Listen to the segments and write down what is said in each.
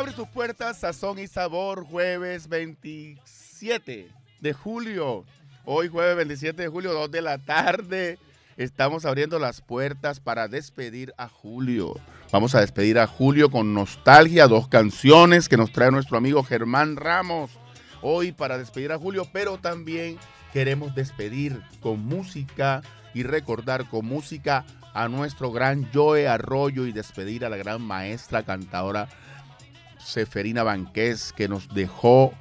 Abre sus puertas, sazón y sabor, jueves 27 de julio. Hoy jueves 27 de julio, 2 de la tarde. Estamos abriendo las puertas para despedir a Julio. Vamos a despedir a Julio con nostalgia, dos canciones que nos trae nuestro amigo Germán Ramos. Hoy para despedir a Julio, pero también queremos despedir con música y recordar con música a nuestro gran Joe Arroyo y despedir a la gran maestra cantadora Seferina Banqués que nos dejó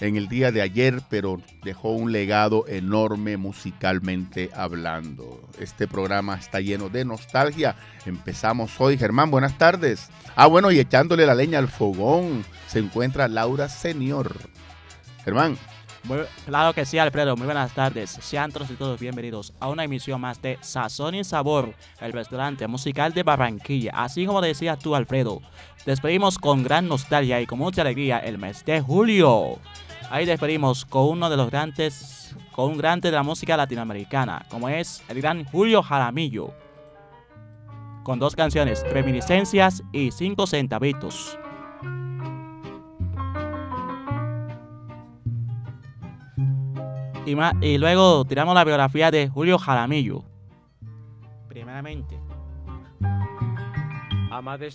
en el día de ayer, pero dejó un legado enorme musicalmente hablando. Este programa está lleno de nostalgia. Empezamos hoy. Germán, buenas tardes. Ah, bueno, y echándole la leña al fogón se encuentra Laura Senior. Germán. Claro que sí, Alfredo. Muy buenas tardes. Sean todos y todos bienvenidos a una emisión más de Sazón y Sabor, el restaurante musical de Barranquilla. Así como decías tú, Alfredo, despedimos con gran nostalgia y con mucha alegría el mes de julio. Ahí despedimos con uno de los grandes, con un grande de la música latinoamericana, como es el gran Julio Jaramillo, con dos canciones, Reminiscencias y Cinco Centavitos. Y, y luego tiramos la biografía de Julio Jaramillo. Primeramente,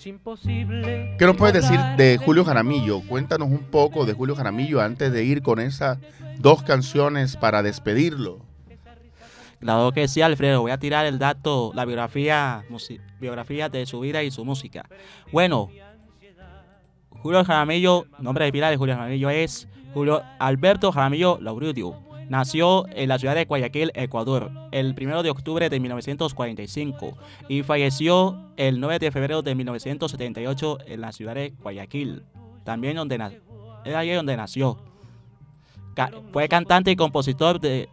imposible. ¿Qué nos puedes decir de Julio Jaramillo? Cuéntanos un poco de Julio Jaramillo antes de ir con esas dos canciones para despedirlo. Claro que sí, Alfredo. Voy a tirar el dato, la biografía, biografía de su vida y su música. Bueno, Julio Jaramillo, nombre de pila de Julio Jaramillo es Julio Alberto Jaramillo Laurudio Nació en la ciudad de Guayaquil, Ecuador, el 1 de octubre de 1945 y falleció el 9 de febrero de 1978 en la ciudad de Guayaquil, también donde era allí donde nació. fue cantante y compositor de,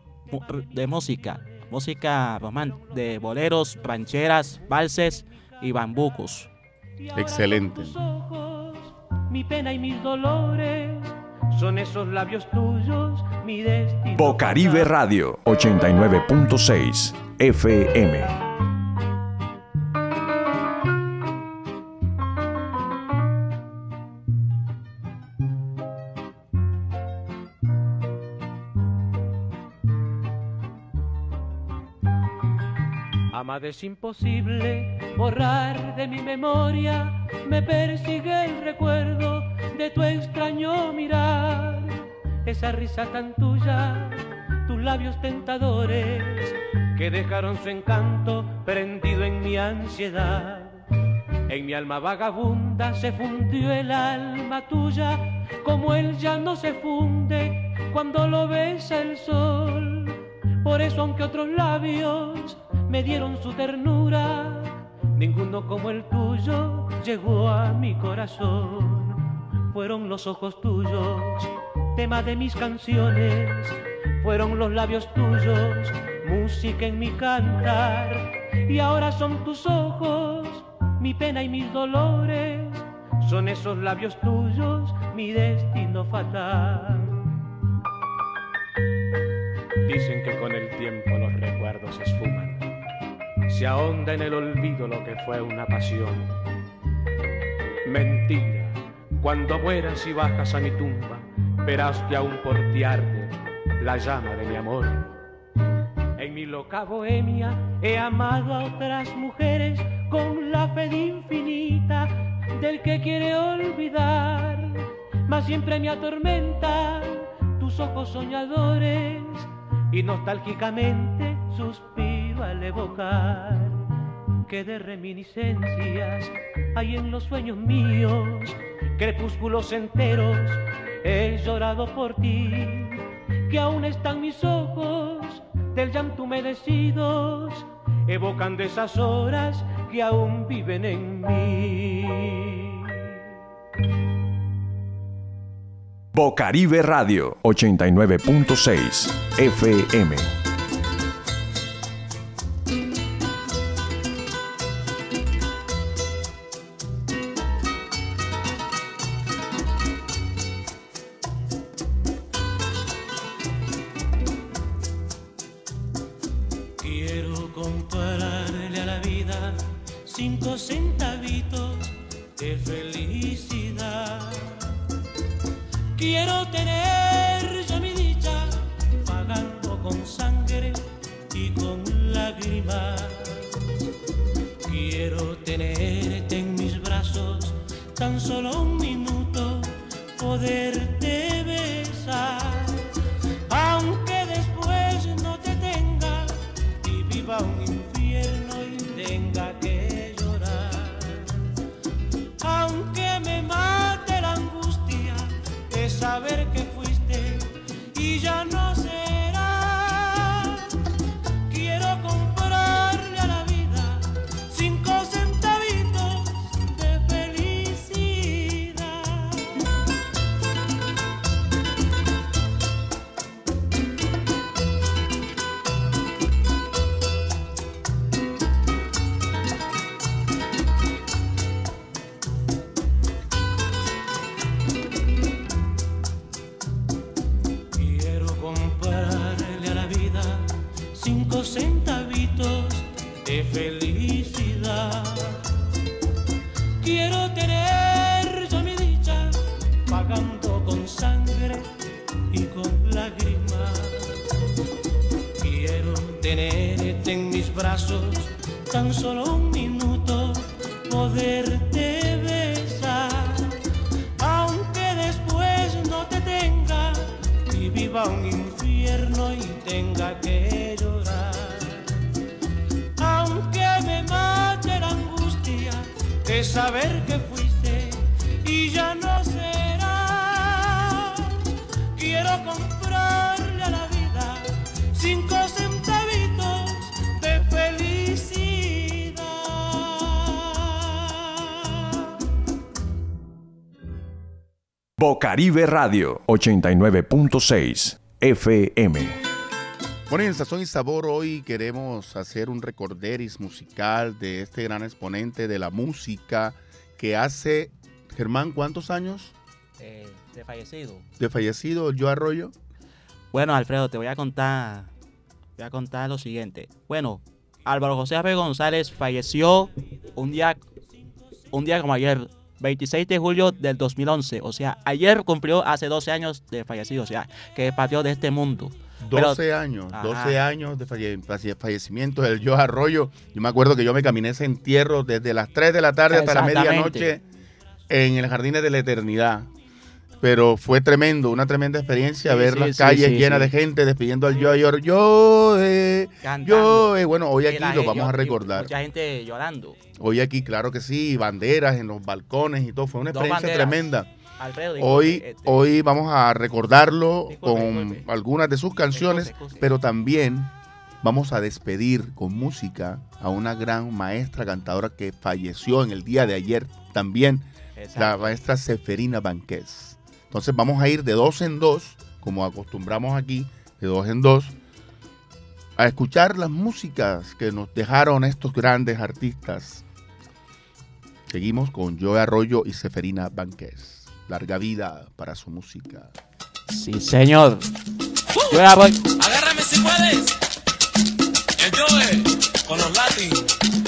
de música, música romántica, de boleros, rancheras, valses y bambucos. Excelente. Mi pena y mis dolores son esos labios tuyos mi destino. Bocaribe Radio 89.6 FM. Amada es imposible borrar de mi memoria, me persigue el recuerdo de tu extraño mirar, esa risa tan tuya, tus labios tentadores que dejaron su encanto prendido en mi ansiedad. En mi alma vagabunda se fundió el alma tuya, como él ya no se funde cuando lo besa el sol. Por eso aunque otros labios me dieron su ternura, ninguno como el tuyo llegó a mi corazón fueron los ojos tuyos, tema de mis canciones, fueron los labios tuyos, música en mi cantar, y ahora son tus ojos, mi pena y mis dolores, son esos labios tuyos, mi destino fatal. Dicen que con el tiempo los recuerdos se esfuman, se ahonda en el olvido lo que fue una pasión. Mentira cuando mueras y bajas a mi tumba, verás que aún por ti arde la llama de mi amor. En mi loca bohemia he amado a otras mujeres con la fe infinita del que quiere olvidar, mas siempre me atormentan tus ojos soñadores y nostálgicamente suspiro al evocar que de reminiscencias hay en los sueños míos crepúsculos enteros he llorado por ti, que aún están mis ojos del llanto humedecidos, evocando esas horas que aún viven en mí. Bocaribe Radio 89.6 FM cinco centavitos de felicidad. Quiero tener Aunque después no te tenga y viva un infierno y tenga que llorar. Aunque me mate la angustia de saber Bocaribe Radio 89.6 FM. Bueno, y en Sazón y Sabor hoy queremos hacer un recorderis musical de este gran exponente de la música que hace, Germán, ¿cuántos años Eh, de fallecido. de fallecido Yo Arroyo? Bueno, Alfredo, te voy a contar, voy a contar lo siguiente. Bueno, Álvaro José Abe González falleció un día, un día como ayer, 26 de julio del 2011. O sea, ayer cumplió hace 12 años de fallecido, o sea, que partió de este mundo. Pero- 12 años, Ajá. 12 años de falle- falle- fallecimiento del Yo Arroyo. Yo me acuerdo que yo me caminé ese entierro desde las 3 de la tarde hasta la medianoche en el Jardín de la Eternidad. Pero fue tremendo, una tremenda experiencia Sí, ver sí, las sí, calles llenas de gente despidiendo al Yo. Yo, eh, Cantando. yo, eh. Bueno, hoy aquí lo vamos a recordar. Mucha gente llorando. Hoy aquí, claro que sí, banderas en los balcones y todo. Fue una Dos experiencia banderas. tremenda. Alfredo, disculpe, Hoy, este, hoy vamos a recordarlo Disculpe, con disculpe. algunas de sus canciones, pero también vamos a despedir con música a una gran maestra cantadora que falleció en el día de ayer también, la maestra Seferina Banqués. Entonces vamos a ir de dos en dos, como acostumbramos aquí, de dos en dos, a escuchar las músicas que nos dejaron estos grandes artistas. Seguimos con Joe Arroyo y Seferina Banqués. Larga vida para su música. Sí, señor. Yo ya voy. Agárrame si puedes. El Joe con los Latin.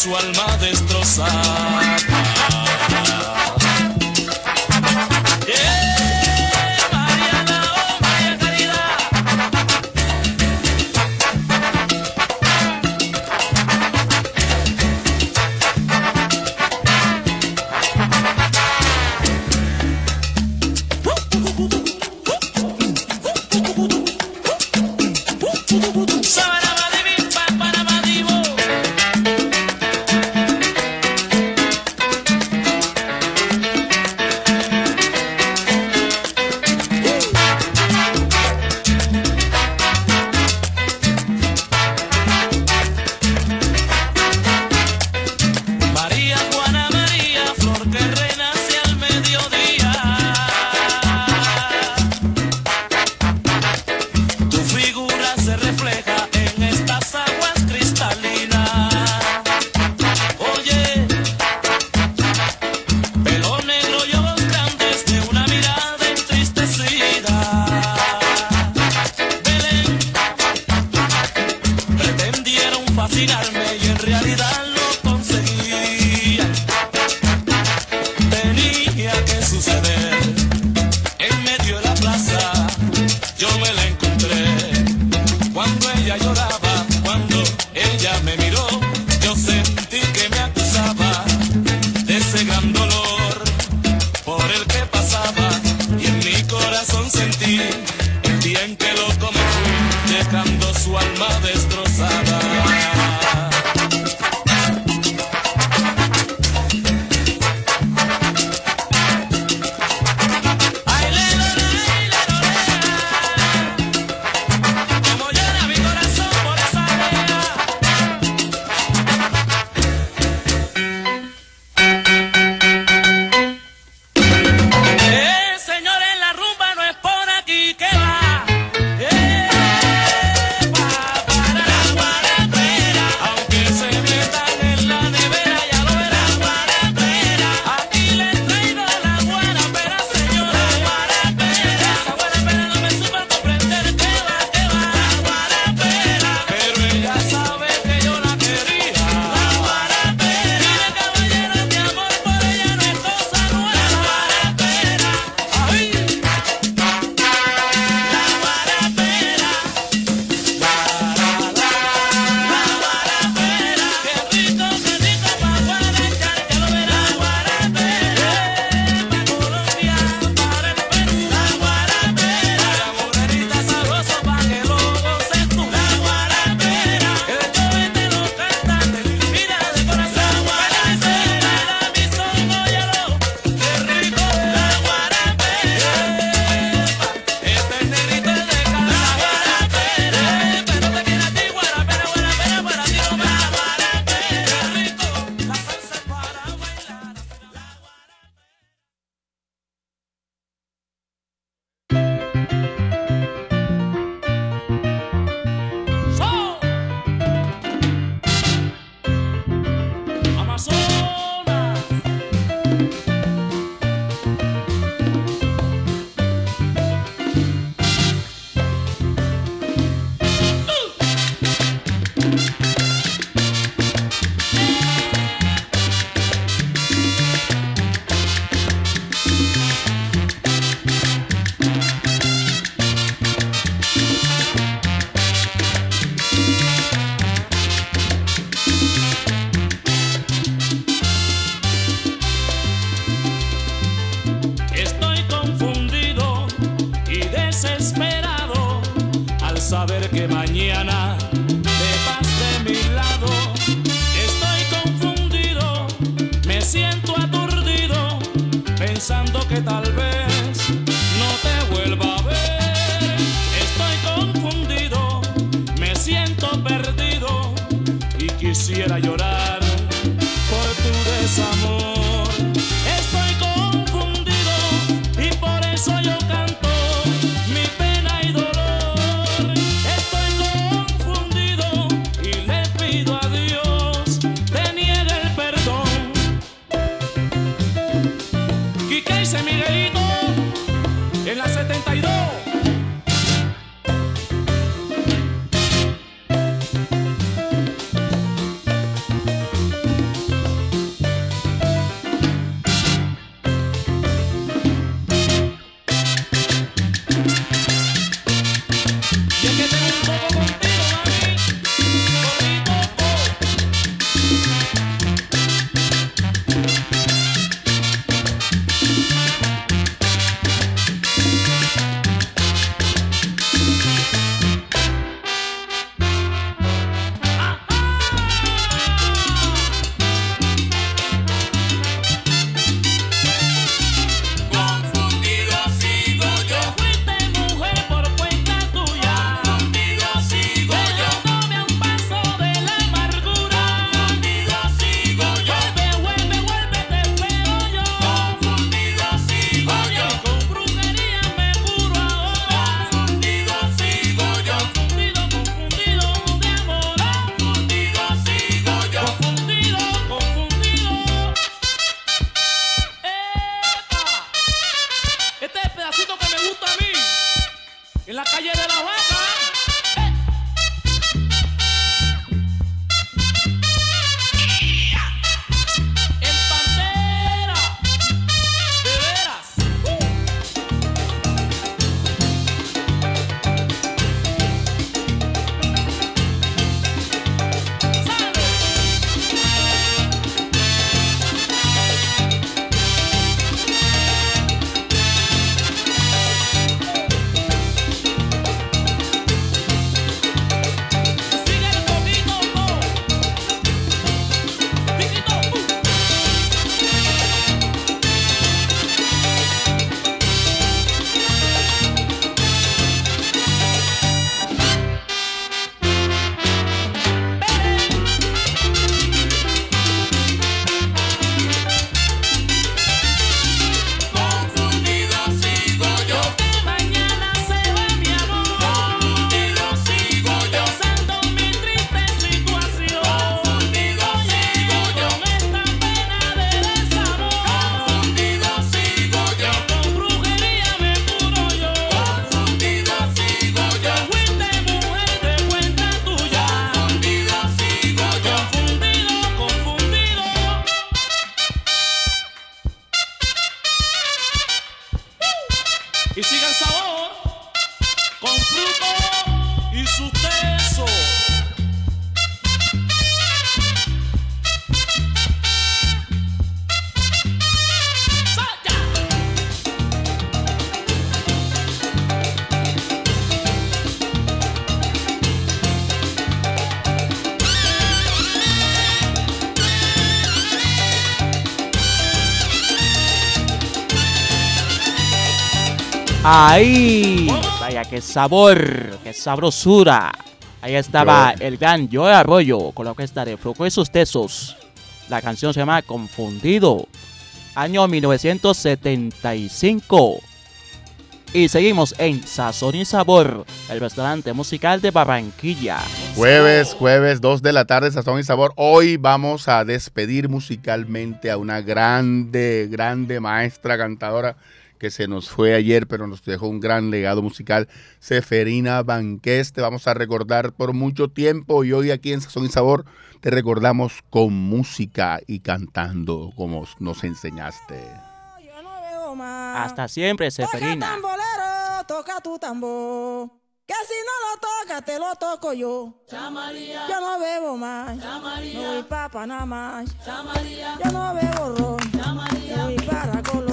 su alma ahí. Vaya, qué sabor, qué sabrosura. Ahí estaba Yo. el gran Joe Arroyo con la orquesta de Frucoesos Tesos. La canción se llama Confundido, año 1975. Y seguimos en Sazón y Sabor, el restaurante musical de Barranquilla. Jueves, jueves, 2 de la tarde, Sazón y Sabor. Hoy vamos a despedir musicalmente a una grande, grande maestra cantadora que se nos fue ayer, pero nos dejó un gran legado musical, Seferina Banqués. Te vamos a recordar por mucho tiempo y hoy aquí en Sazón y Sabor te recordamos con música y cantando como nos enseñaste. Yo no veo más. Hasta siempre, Seferina. Toca tambolero, toca tu tambor. Que si no lo tocas, te lo toco yo. Chamaría. Yo no bebo más. Chamaría. No voy para Panamá. Chamaría. Yo no bebo ron. Chamaría. No voy para Colombia.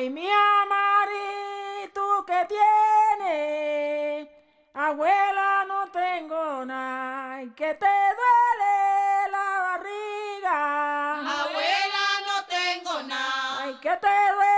Ay, mi amarito que tiene, abuela no tengo nada, que te duele la barriga. Abuela no tengo nada, que te duele.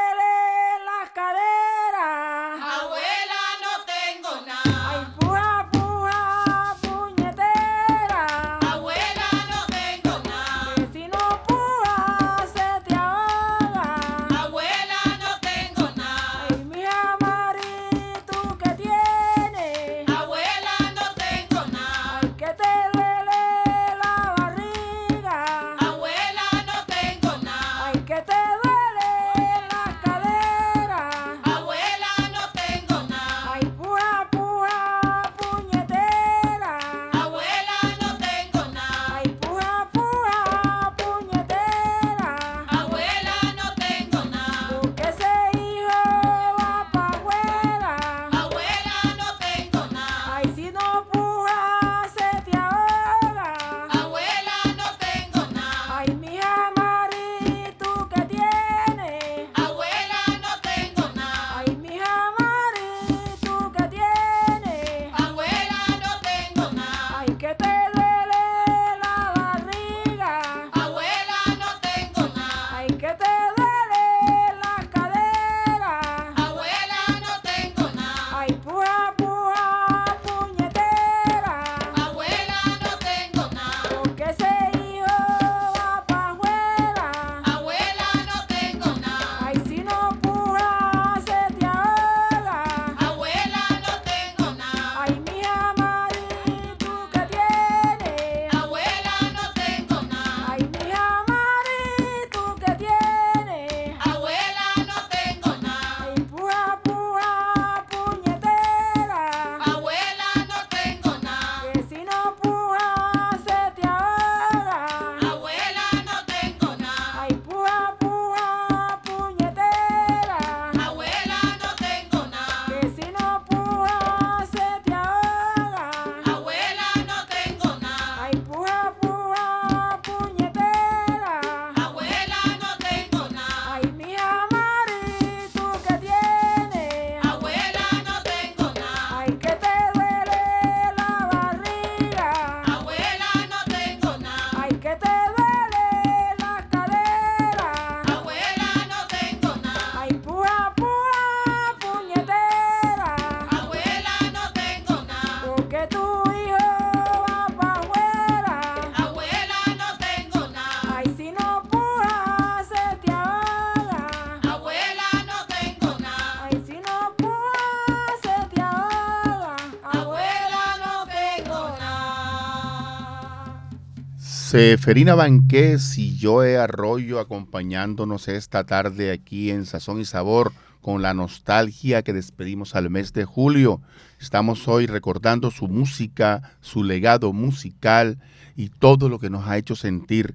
Seferina Banqués y Joe Arroyo acompañándonos esta tarde aquí en Sazón y Sabor con la nostalgia que despedimos al mes de julio. Estamos hoy recordando su música, su legado musical y todo lo que nos ha hecho sentir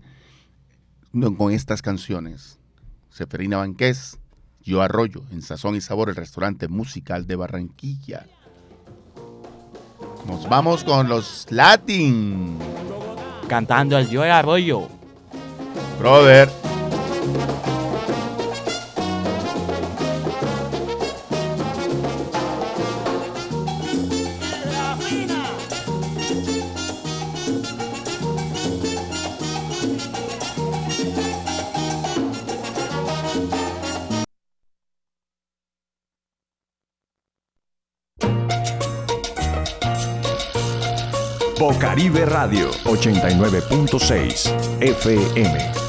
con estas canciones. Seferina Banqués, Yo Arroyo, en Sazón y Sabor, el restaurante musical de Barranquilla. Nos vamos con los Latin. Cantando el Joe Arroyo. Brother. Bocaribe Radio 89.6 FM.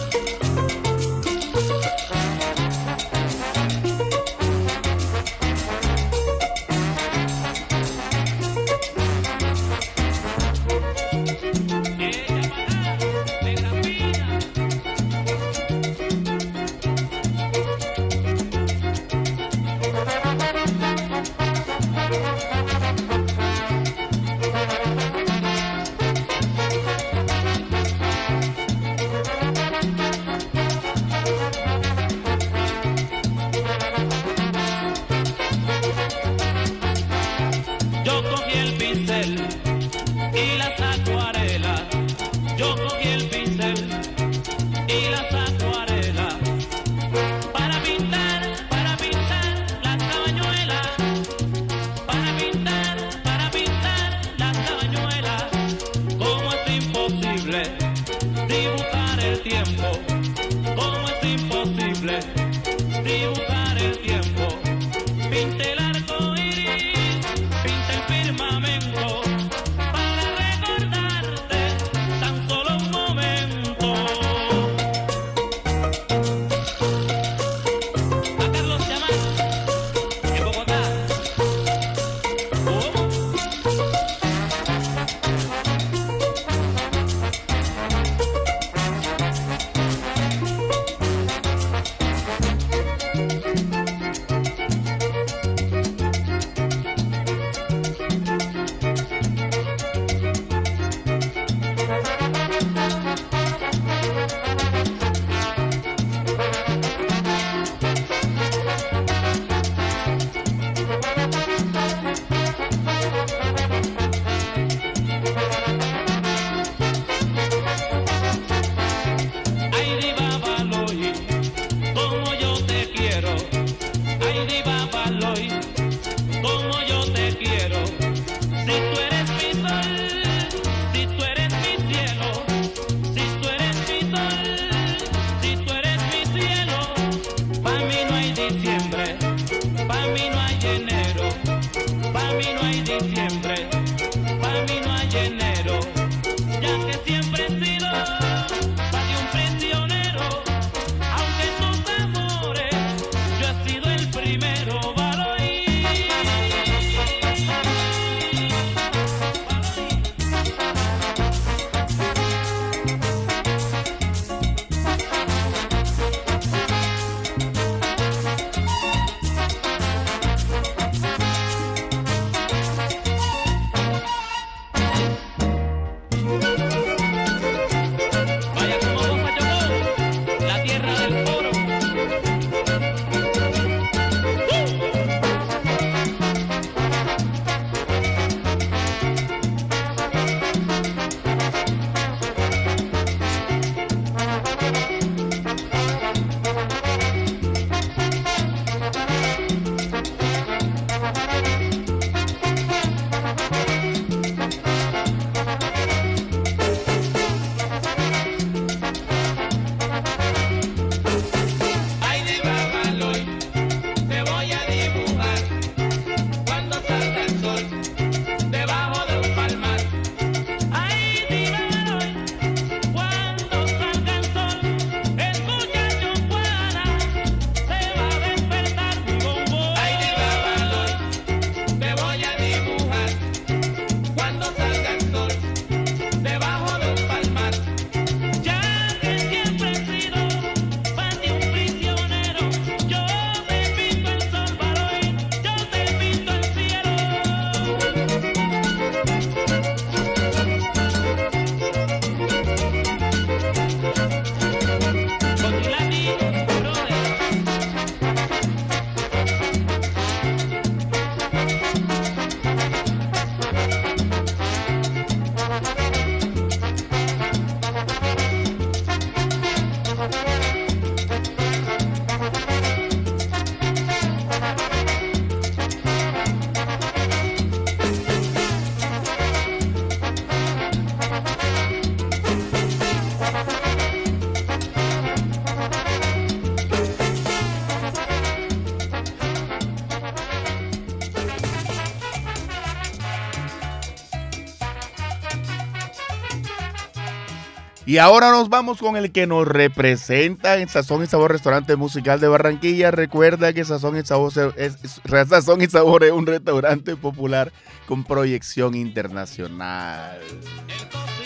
Y ahora nos vamos con el que nos representa en Sazón y Sabor Restaurante Musical de Barranquilla. Recuerda que Sazón y Sabor es, es- Sazón y Sabor es un restaurante popular con proyección internacional.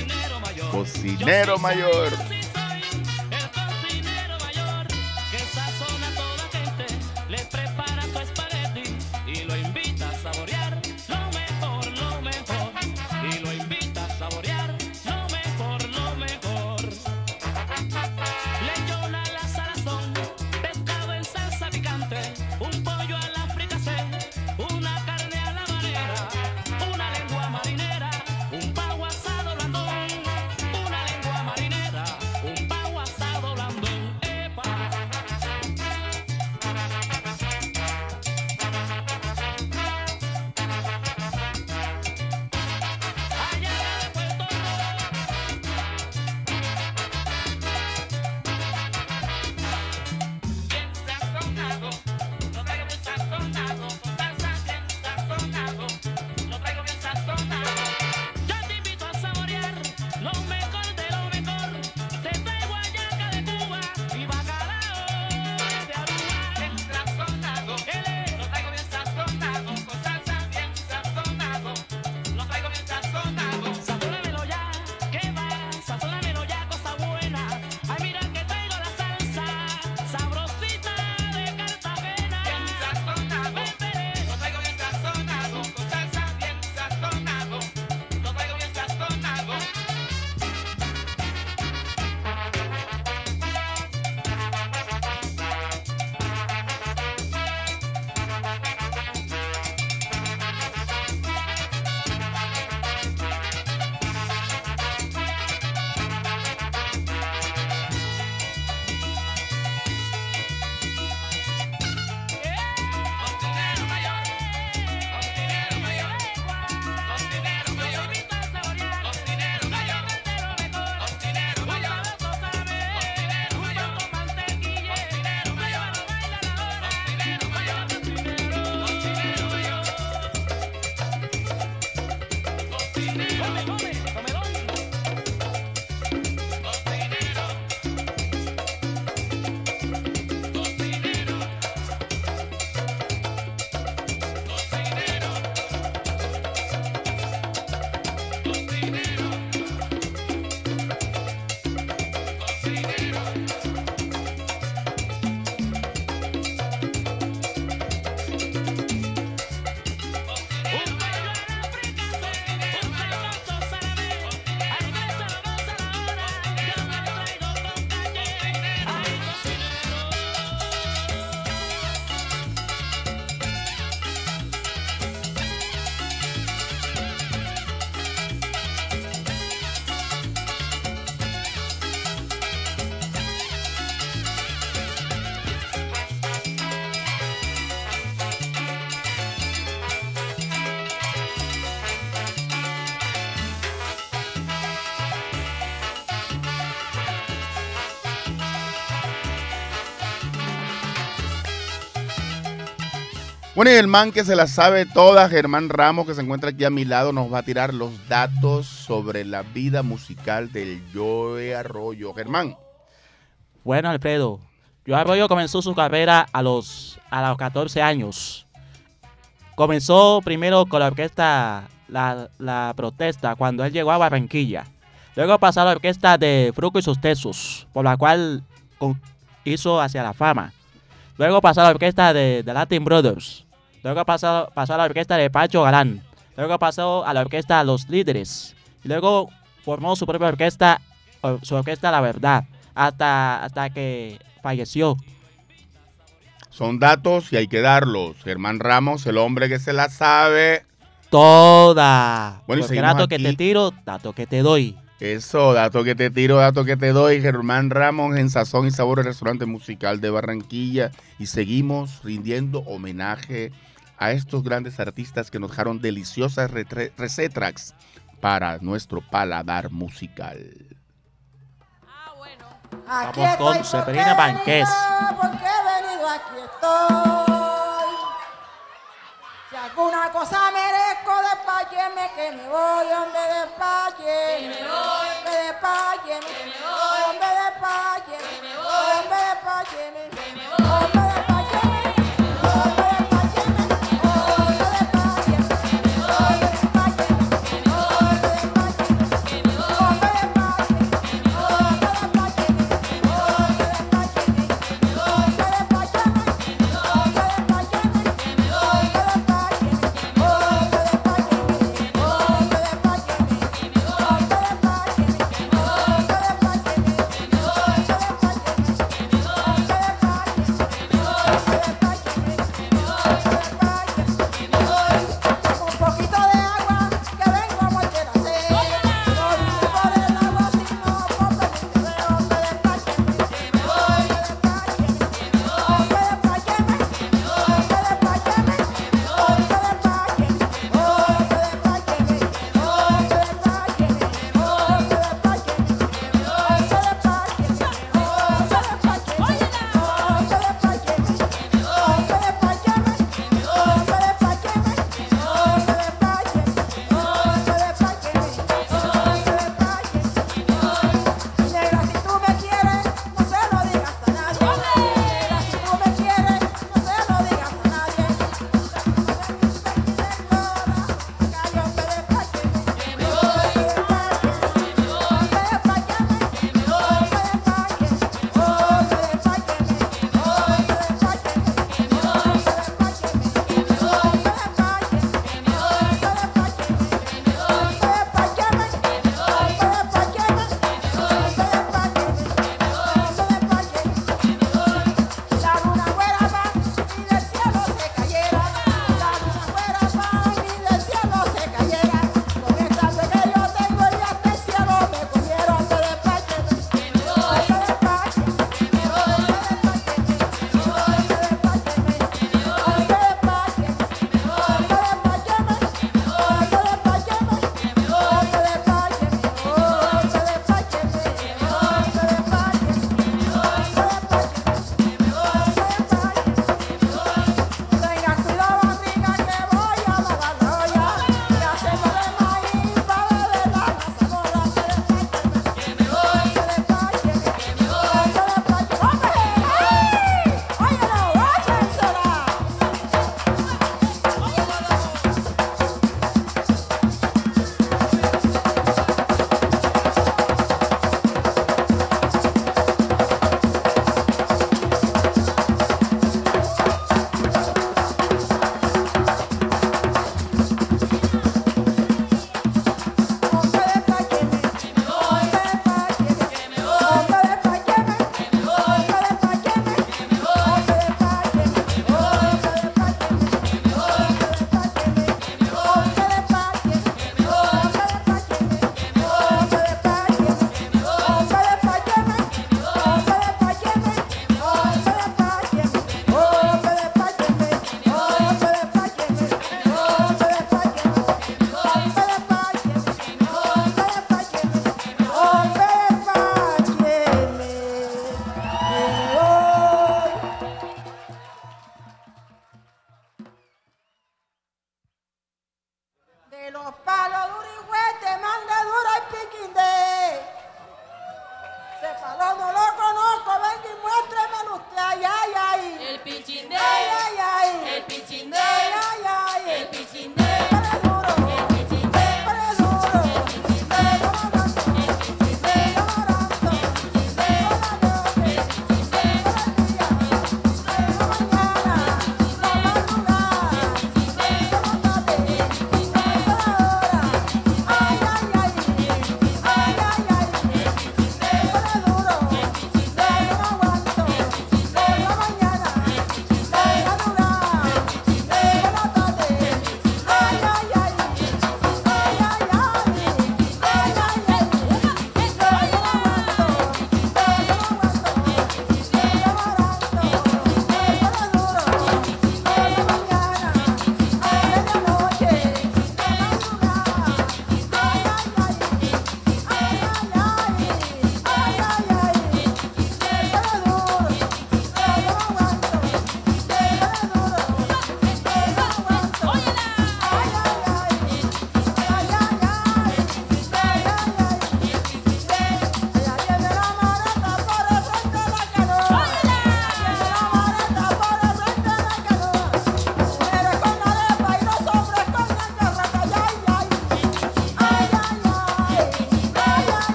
cocinero mayor. Cocinero mayor. Un Bueno, y el man que se la sabe toda, Germán Ramos, que se encuentra aquí a mi lado, nos va a tirar los datos sobre la vida musical del Joe Arroyo. Germán. Bueno, Alfredo, Joe Arroyo comenzó su carrera a los, a los 14 años. Comenzó primero con la orquesta La, la Protesta cuando él llegó a Barranquilla. Luego pasó a la orquesta de Fruco y sus Tesos, por la cual con- hizo hacia la fama. Luego pasó a la orquesta de, de Latin Brothers. Luego pasó, pasó a la orquesta de Pacho Galán. Luego pasó a la orquesta Los Líderes. Y luego formó su propia orquesta, su orquesta La Verdad, hasta, hasta que falleció. Son datos y hay que darlos. Germán Ramos, el hombre que se la sabe. Toda. Bueno, y Porque seguimos dato que te tiro, dato que te doy. Eso, dato que te tiro, dato que te doy. Germán Ramos en Sazón y Sabor, el restaurante musical de Barranquilla. Y seguimos rindiendo homenaje a estos grandes artistas que nos dejaron deliciosas recetas para nuestro paladar musical. Aquí Vamos con Severina Banqués. Porque he venido, aquí estoy. Si alguna cosa merezco, despácheme que me voy, hombre, despache. Que me voy. Me despache, despácheme, hombre, despácheme, hombre, despácheme, hombre, despácheme,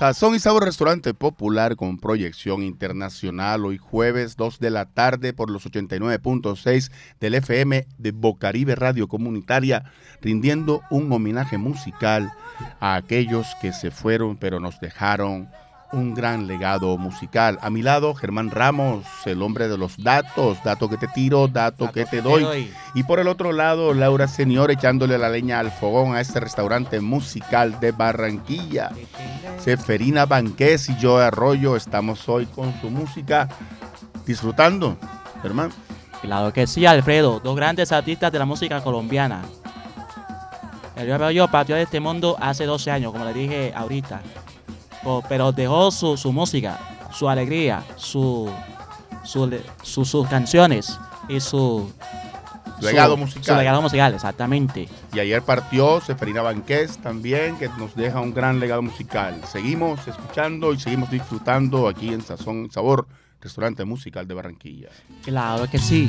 Sazón y Sabor Restaurante Popular con proyección internacional. Hoy jueves 2 de la tarde por los 89.6 del FM de Bocaribe Radio Comunitaria, rindiendo un homenaje musical a aquellos que se fueron pero nos dejaron un gran legado musical. A mi lado, Germán Ramos, el hombre de los datos, dato que te tiro, dato, que te doy. Y por el otro lado, Laura Señor echándole la leña al fogón a este restaurante musical de Barranquilla. Seferina Banqués y yo Arroyo estamos hoy con su música disfrutando, hermano. Claro que sí, Alfredo. Dos grandes artistas de la música colombiana. El Arroyo partió de este mundo hace 12 años, como le dije ahorita. Pero dejó su, su música, su alegría, su, su su- sus canciones y su Legado musical. Su legado musical, exactamente. Y ayer partió Seferina Banqués también, que nos deja un gran legado musical. Seguimos escuchando y seguimos disfrutando aquí en Sazón Sabor, restaurante musical de Barranquilla. Claro que sí.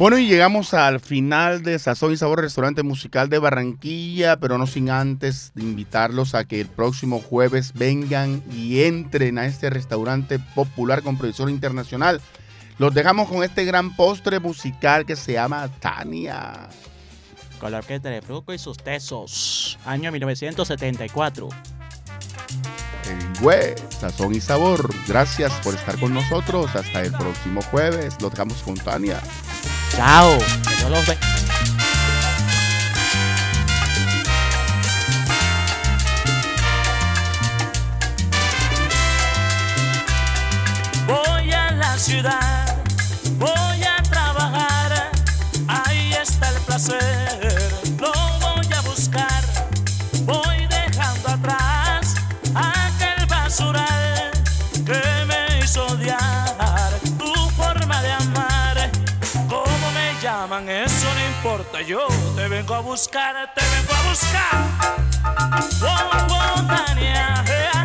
Bueno, y llegamos al final de Sazón y Sabor Restaurante Musical de Barranquilla, pero no sin antes de invitarlos a que el próximo jueves vengan y entren a este restaurante popular con proyección internacional. Los dejamos con este gran postre musical que se llama Tania. Con la orquesta de Fruco y sus tesos. Año 1974. El güey, Sazón y Sabor. Gracias por estar con nosotros. Hasta el próximo jueves. Los dejamos con Tania. Chao. Que los ve- Voy a la ciudad, yo te vengo a buscar, te vengo a buscar. Oh, oh, Tania, ea,